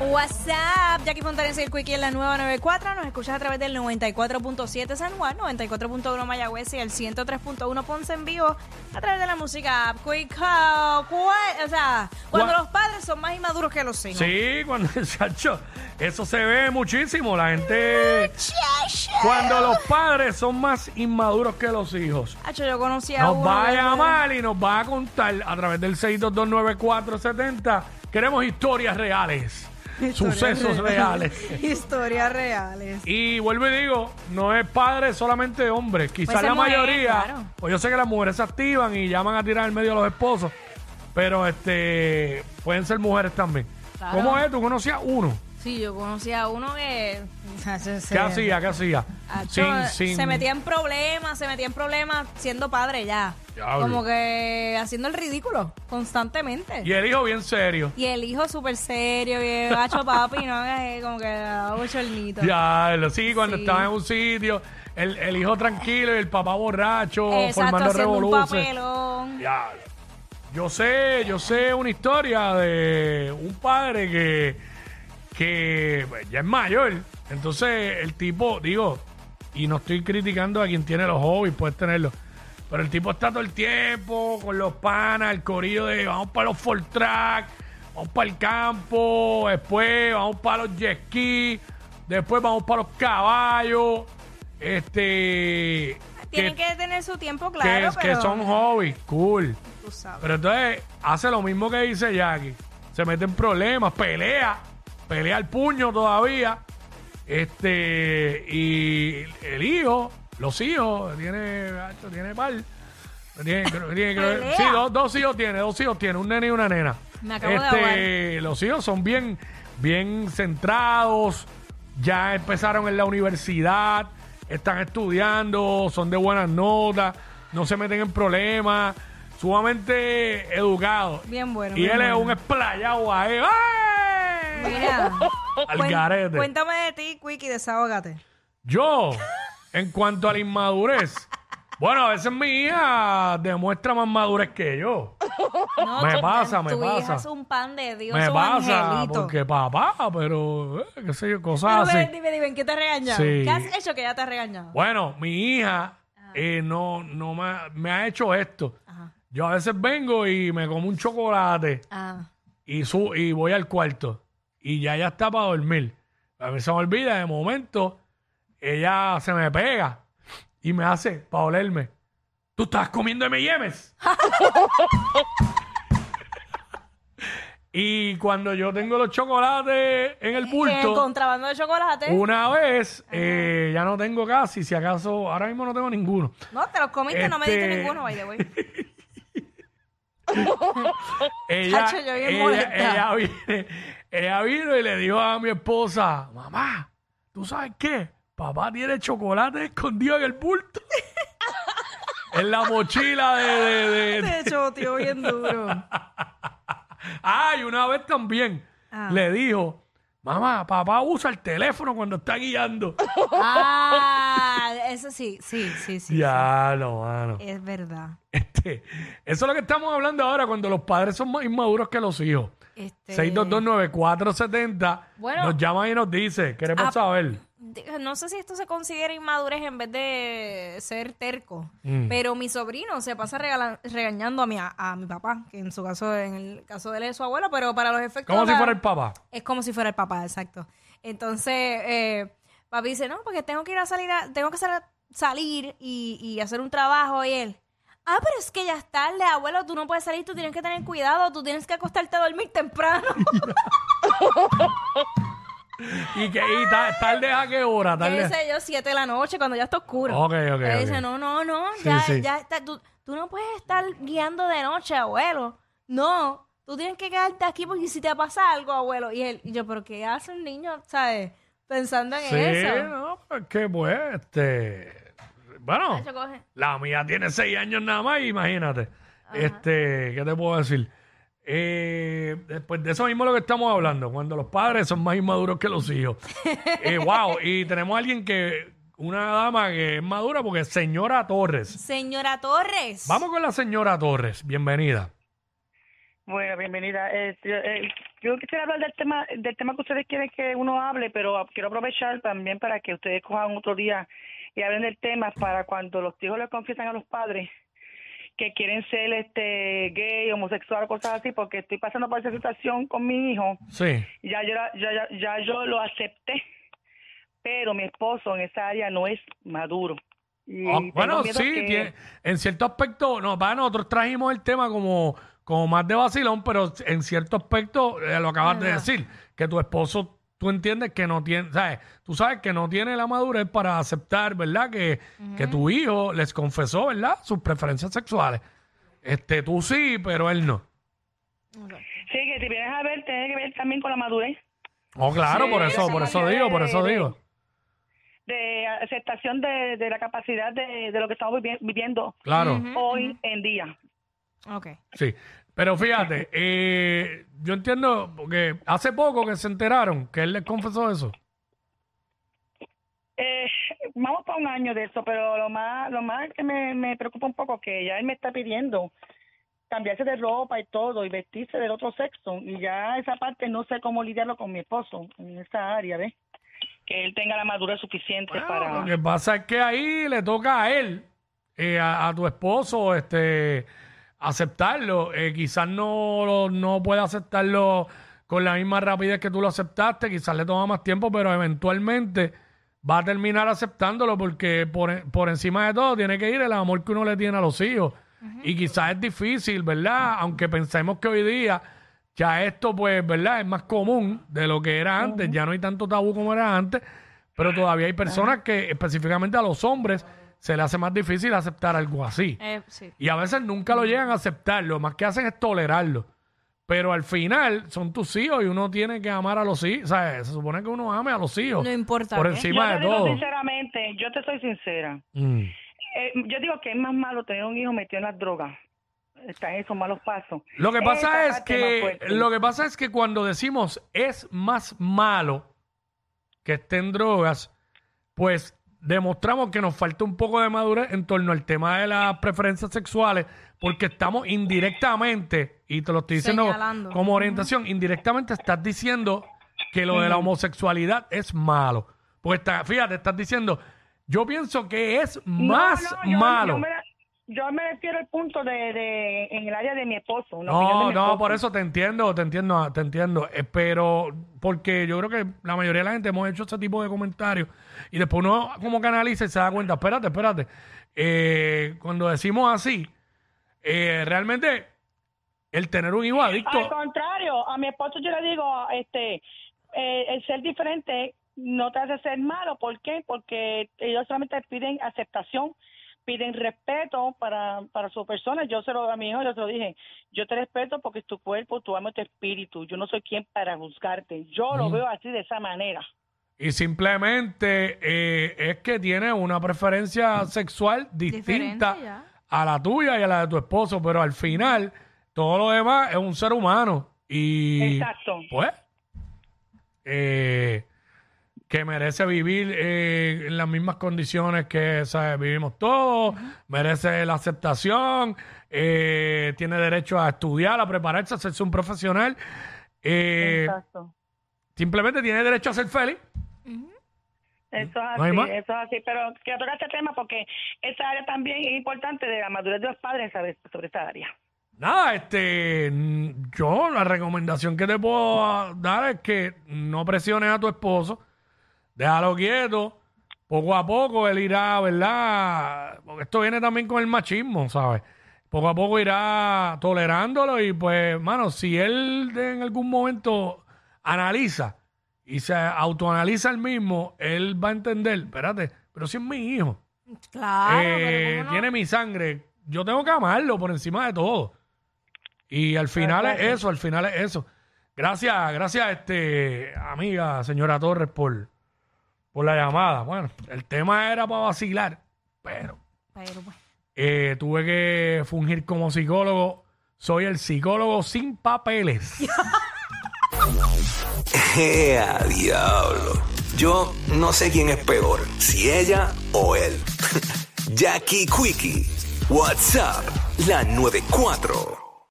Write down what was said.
WhatsApp, Jackie Fontanes y el Quickie en la nueva 94. Nos escuchas a través del 94.7 San Juan, 94.1 Mayagüez y el 103.1 Ponce en vivo a través de la música app. Quick Up. O sea, cuando Gua- los padres son más inmaduros que los hijos. Sí, cuando chacho, eso se ve muchísimo. La gente. Cuando los padres son más inmaduros que los hijos. Hacho, yo conocí a Nos uno. va a llamar y nos va a contar a través del 6229470. Queremos historias reales. Sucesos reales. Historias reales. Y vuelvo y digo, no es padre solamente hombre. Quizás Puede ser la mujer, mayoría, claro. pues yo sé que las mujeres se activan y llaman a tirar en medio a los esposos, pero este pueden ser mujeres también. Claro. ¿Cómo es? ¿Tú conocías uno? Sí, yo conocí a uno que. ¿Qué hacía? ¿Qué hacía? Hacho, Se metía en problemas, se metía en problemas siendo padre ya. Diablo. Como que haciendo el ridículo constantemente. Y el hijo bien serio. Y el hijo súper serio, bien gacho papi, no hagas eh, como que daba bochornito. Ya, lo sí, cuando Sí. estaba en un sitio, el, el hijo tranquilo y el papá borracho, Exacto, formando haciendo un revoluciones. papelón. Ya. Yo sé, yo sé una historia de un padre que, que pues, ya es mayor. Entonces, el tipo, digo, y no estoy criticando a quien tiene los hobbies, puedes tenerlos. Pero el tipo está todo el tiempo con los panas, el corillo de vamos para los full track, vamos para el campo, después vamos para los jet ski, después vamos para los caballos. Este. Tienen que, tener su tiempo, claro, que, pero que son hobbies, cool. tú sabes. Pero entonces hace lo mismo que dice Jackie. Se mete en problemas, pelea, pelea al puño todavía. Este, y el hijo, los hijos, tiene, tiene par. Tiene, tiene- sí, dos, dos hijos tiene, dos hijos tiene, un nene y una nena. Me acabo de este, los hijos son bien, bien centrados, ya empezaron en la universidad, están estudiando, son de buenas notas, no se meten en problemas, sumamente educados. Bien bueno. Y bien él es un esplayado ahí. ¡ay! Mira, Al cuen- garete. cuéntame de ti, Quickie, desahógate. Yo, en cuanto a la inmadurez, bueno, a veces mi hija demuestra más madurez que yo. No, Me tu- pasa, me tu hija pasa. es un pan de Dios, Me un pasa, angelito. porque papá, pero, eh, qué sé yo, Pero cosas ven, así. dime, dime, ¿en qué te ha regañado? Sí. ¿Qué has hecho que ya te ha regañado? Bueno, mi hija eh, no, no me, ha- me ha hecho esto. Ajá. Yo a veces vengo y me como un chocolate Ah. y, su, y voy al cuarto y ya ya está para dormir. A mí se me olvida, de momento, ella se me pega y me hace para olerme. ¿Tú estás comiendo M&M's? y cuando yo tengo los chocolates en el bulto... contrabando de chocolate. Una vez, eh, ya no tengo casi, si acaso, ahora mismo no tengo ninguno. No, te los comiste, no me diste Este- ninguno, by the way. Ella, Chacho, yo bien ella, ella viene- ella vino y le dijo a mi esposa, mamá, ¿tú sabes qué? Papá tiene chocolate escondido en el bulto. en la mochila de... de- de- de- Te hecho, tío, bien duro. Ah, y una vez también Ah. le dijo, mamá, papá usa el teléfono cuando está guiando. Ah, eso sí, sí, sí, sí. ya, no, mano. Es verdad. Este, eso es lo que estamos hablando ahora cuando los padres son más inmaduros que los hijos. Este, 6229470 Bueno. nos llama y nos dice, queremos saber. No sé si esto se considera inmadurez en vez de ser terco, Mm. pero mi sobrino se pasa regala- regañando a mi, a, a mi papá, que en su caso, en el caso de él es su abuelo, pero para los efectos... Como si fuera el papá. Es como si fuera el papá, exacto. Entonces, eh, papi dice, no, porque tengo que ir a salir, a- tengo que sal- salir y, y hacer un trabajo. Y él, ah, pero es que ya es tarde, abuelo, tú no puedes salir, tú tienes que tener cuidado, tú tienes que acostarte a dormir temprano. ¿Y, que, y ta- tarde a qué hora? ¿Qué Tarde. sé yo? Siete de la noche, cuando ya está oscuro. Ok, ok, dice, no, no, no, Sí, ya, sí. ya está, tú, tú no puedes estar guiando de noche, abuelo. No, tú tienes que quedarte aquí porque si te pasa algo, abuelo. Y él, y yo, pero ¿qué hace un niño, sabes? Pensando en Sí, eso. no, pues que pues, este. Bueno, Nacho, coge. la mía tiene seis años nada más, imagínate. Este, ¿qué te puedo decir? Eh, después de eso mismo lo que estamos hablando, cuando los padres son más inmaduros que los hijos. Eh, wow, y tenemos a alguien que, una dama que es madura porque es señora Torres. Señora Torres. Vamos con la señora Torres, bienvenida. Bueno, bienvenida. Eh, yo, eh, yo quisiera hablar del tema, del tema que ustedes quieren que uno hable, pero quiero aprovechar también para que ustedes cojan otro día y hablen del tema para cuando los hijos le confiesan a los padres que quieren ser este gay, homosexual, cosas así, porque estoy pasando por esa situación con mi hijo. Sí. Ya yo, ya, ya, ya yo lo acepté, pero mi esposo en esa área no es maduro. Y Ah, bueno, sí, que- tiene- en cierto aspecto, no, para nosotros trajimos el tema como, como más de vacilón, pero en cierto aspecto eh, lo acabas de decir, que tu esposo, tú entiendes que no tiene, ¿sabes? Tú sabes que no tiene la madurez para aceptar, ¿verdad? Que, que tu hijo les confesó, ¿verdad? Sus preferencias sexuales. Este, tú sí, pero él no. Sí, que si vienes a ver, tiene que ver también con la madurez. Oh, claro, Sí, por eso, esa por eso manera digo, por de- eso de- digo. de aceptación de, de la capacidad de, de lo que estamos vivi- viviendo Claro. Ujú. hoy en día. Ok. Sí, pero fíjate, eh, yo entiendo, porque hace poco que se enteraron que él les confesó eso. Eh, vamos para un año de eso, pero lo más lo más que me, me preocupa un poco que ya él me está pidiendo cambiarse de ropa y todo y vestirse del otro sexo y ya esa parte no sé cómo lidiarlo con mi esposo en esa área, ¿ves? Que él tenga la madurez suficiente Bueno, para... Lo que pasa es que ahí le toca a él, eh, a, a tu esposo, este, aceptarlo. Eh, quizás no, no puede aceptarlo con la misma rapidez que tú lo aceptaste, quizás le toma más tiempo, pero eventualmente va a terminar aceptándolo porque por, por encima de todo tiene que ir el amor que uno le tiene a los hijos. Y quizás es difícil, ¿verdad? Aunque pensemos que hoy día ya esto, pues, ¿verdad? Es más común de lo que era antes. Ya no hay tanto tabú como era antes. Pero todavía hay personas que, específicamente a los hombres, se le hace más difícil aceptar algo así. Eh, sí. Y a veces nunca lo llegan a aceptar. Lo más que hacen es tolerarlo. Pero al final son tus hijos y uno tiene que amar a los hijos. O sea, se supone que uno ame a los hijos. No importa Por qué. encima yo de digo todo. sinceramente, yo te soy sincera. Mm. Eh, yo digo que es más malo tener un hijo metido en las drogas. Está en esos malos pasos. Lo que Esa pasa es que lo que pasa es que cuando decimos es más malo que estén drogas, pues demostramos que nos falta un poco de madurez en torno al tema de las preferencias sexuales, porque estamos indirectamente, y te lo estoy diciendo Señalando. como orientación, indirectamente estás diciendo que lo de la homosexualidad es malo. Pues está, fíjate, estás diciendo, yo pienso que es No, más no, yo- malo. Yo me, yo me refiero al punto de, de en el área de mi esposo. No, mi no, esposo. por eso te entiendo, te entiendo, te entiendo. Eh, pero porque yo creo que la mayoría de la gente hemos hecho ese tipo de comentarios y después uno como que analiza y se da cuenta, espérate, espérate. Eh, cuando decimos así, eh, realmente el tener un hijo Al contrario, a mi esposo yo le digo, este, eh, el ser diferente no te hace ser malo. ¿Por qué? Porque ellos solamente piden aceptación, piden respeto para, para su persona. Yo se lo a mi hijo, yo se lo dije, yo te respeto porque es tu cuerpo, tu alma y tu espíritu. Yo no soy quien para juzgarte. Yo lo veo así de esa manera. y simplemente eh, es que tiene una preferencia sexual distinta a la tuya y a la de tu esposo, pero al final todo lo demás es un ser humano y Exacto. pues eh, que merece vivir eh, en las mismas condiciones que ¿sabes? vivimos todos, merece la aceptación, eh, tiene derecho a estudiar, a prepararse, a hacerse un profesional, eh, Exacto. simplemente tiene derecho a ser feliz. Eso es ¿No así, más? eso es así. Pero quiero tocar este tema porque esa área también es importante de la madurez de los padres sobre, sobre esa área. Nada, este, yo la recomendación que te puedo dar es que no presiones a tu esposo, déjalo quieto, poco a poco él irá, ¿verdad? Porque esto viene también con el machismo, ¿sabes? Poco a poco irá tolerándolo y pues, mano, si él en algún momento analiza y se autoanaliza el mismo, él va a entender, espérate, pero si es mi hijo, Claro, eh, pero ¿cómo no? tiene mi sangre, yo tengo que amarlo por encima de todo. Y al final es eso, al final es eso. Gracias, gracias, este, amiga, señora Torres, por, por la llamada. Bueno, el tema era para vacilar, pero Pero, pues, eh, tuve que fungir como psicólogo. Soy el psicólogo sin papeles. ¡Ea, diablo! Yo no sé quién es peor, si ella o él. Jackie Quickie, WhatsApp, la 94.